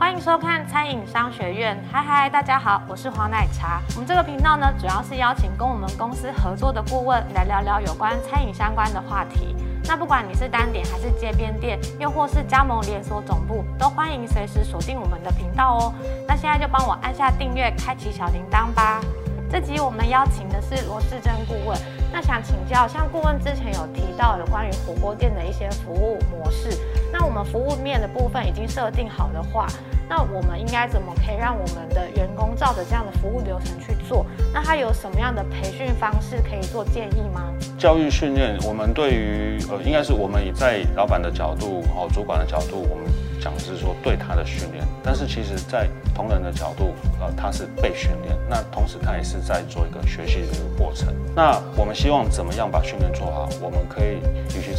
欢迎收看餐饮商学院，嗨嗨，大家好，我是黄奶茶。我们这个频道呢，主要是邀请跟我们公司合作的顾问来聊聊有关餐饮相关的话题。那不管你是单点还是街边店，又或是加盟连锁总部，都欢迎随时锁定我们的频道哦。那现在就帮我按下订阅，开启小铃铛吧。这集我们邀请的是罗世珍顾问。那想请教，像顾问之前有提到有关于火锅店的一些服务模式，那我们服务面的部分已经设定好的话，那我们应该怎么可以让我们的员工照着这样的服务流程去做？那他有什么样的培训方式可以做建议吗？教育训练，我们对于呃，应该是我们以在老板的角度哦，主管的角度，我们讲是说对他的训练，但是其实在同仁的角度，呃，他是被训练，那同时他也是在做一个学习的一个过程。那我们希望怎么样把训练做好？我们可以，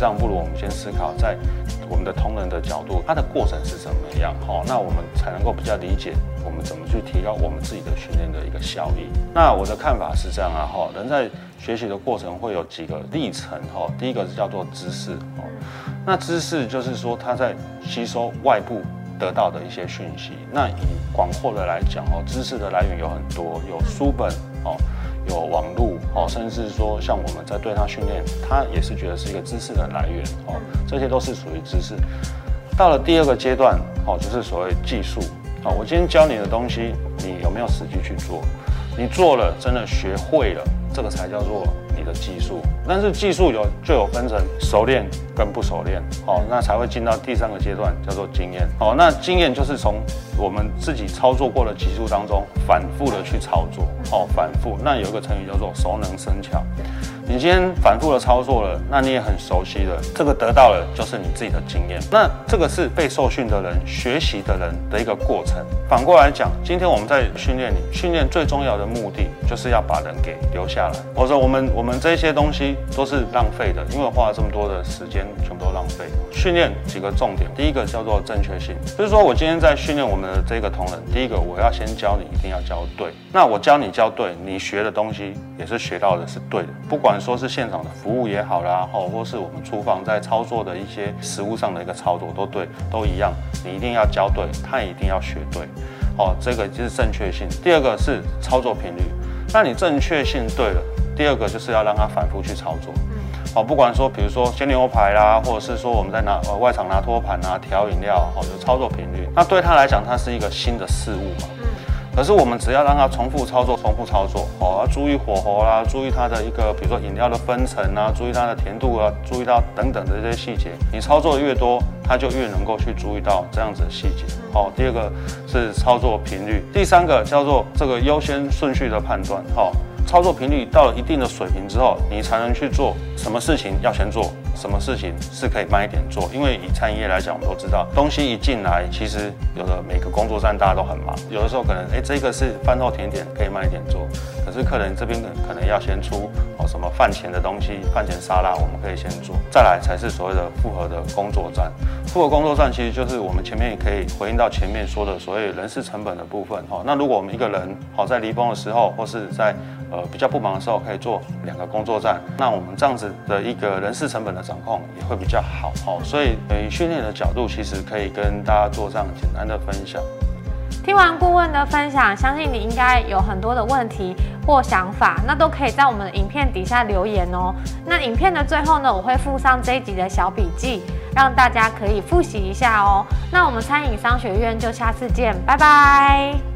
这样，不如我们先思考在我们的同仁的角度，它的过程是怎么样？好，那我们才能够比较理解我们怎么去提高我们自己的训练的一个效益。那我的看法是这样啊，哈，人在学习的过程会有几个历程，哈，第一个是叫做知识，哦，那知识就是说他在吸收外部得到的一些讯息。那以广阔的来讲，哦，知识的来源有很多，有书本，哦，有网络，哦，甚至说像我们在对他训练，他也是觉得是一个知识的来源，哦，这些都是属于知识。到了第二个阶段，哦，就是所谓技术，哦，我今天教你的东西，你有没有实际去做？你做了，真的学会了，这个才叫做你的技术。但是技术有就有分成熟练跟不熟练，哦，那才会进到第三个阶段，叫做经验。哦，那经验就是从我们自己操作过的技术当中反复的去操作，哦，反复。那有一个成语叫做熟能生巧。你今天反复的操作了，那你也很熟悉了，这个得到了就是你自己的经验。那这个是被受训的人、学习的人的一个过程。反过来讲，今天我们在训练你，训练最重要的目的就是要把人给留下来。我说我们我们这些东西都是浪费的，因为花了这么多的时间，全部都浪费。训练几个重点，第一个叫做正确性，就是说我今天在训练我们的这个同仁，第一个我要先教你，一定要教对。那我教你教对，你学的东西也是学到的是对的，不管。说是现场的服务也好啦，吼，或是我们厨房在操作的一些食物上的一个操作都对，都一样。你一定要教对，他一定要学对，哦，这个就是正确性。第二个是操作频率，那你正确性对了，第二个就是要让他反复去操作，哦，不管说比如说煎牛排啦，或者是说我们在拿呃外场拿托盘啊调饮料，哦，有操作频率，那对他来讲，它是一个新的事物嘛。可是我们只要让它重复操作，重复操作，哦，要注意火候啦，注意它的一个，比如说饮料的分层啊，注意它的甜度啊，注意到等等的这些细节。你操作越多，它就越能够去注意到这样子的细节。好，第二个是操作频率，第三个叫做这个优先顺序的判断。好，操作频率到了一定的水平之后，你才能去做什么事情要先做。什么事情是可以慢一点做？因为以餐饮业来讲，我们都知道，东西一进来，其实有的每个工作站大家都很忙，有的时候可能，哎，这个是饭后甜点，可以慢一点做。可是客人这边可能要先出哦，什么饭前的东西，饭前沙拉，我们可以先做，再来才是所谓的复合的工作站。复合工作站其实就是我们前面也可以回应到前面说的所谓人事成本的部分哈。那如果我们一个人好在离峰的时候，或是在呃比较不忙的时候，可以做两个工作站，那我们这样子的一个人事成本的。掌控也会比较好哦，所以以训练的角度，其实可以跟大家做这样简单的分享。听完顾问的分享，相信你应该有很多的问题或想法，那都可以在我们的影片底下留言哦。那影片的最后呢，我会附上这一集的小笔记，让大家可以复习一下哦。那我们餐饮商学院就下次见，拜拜。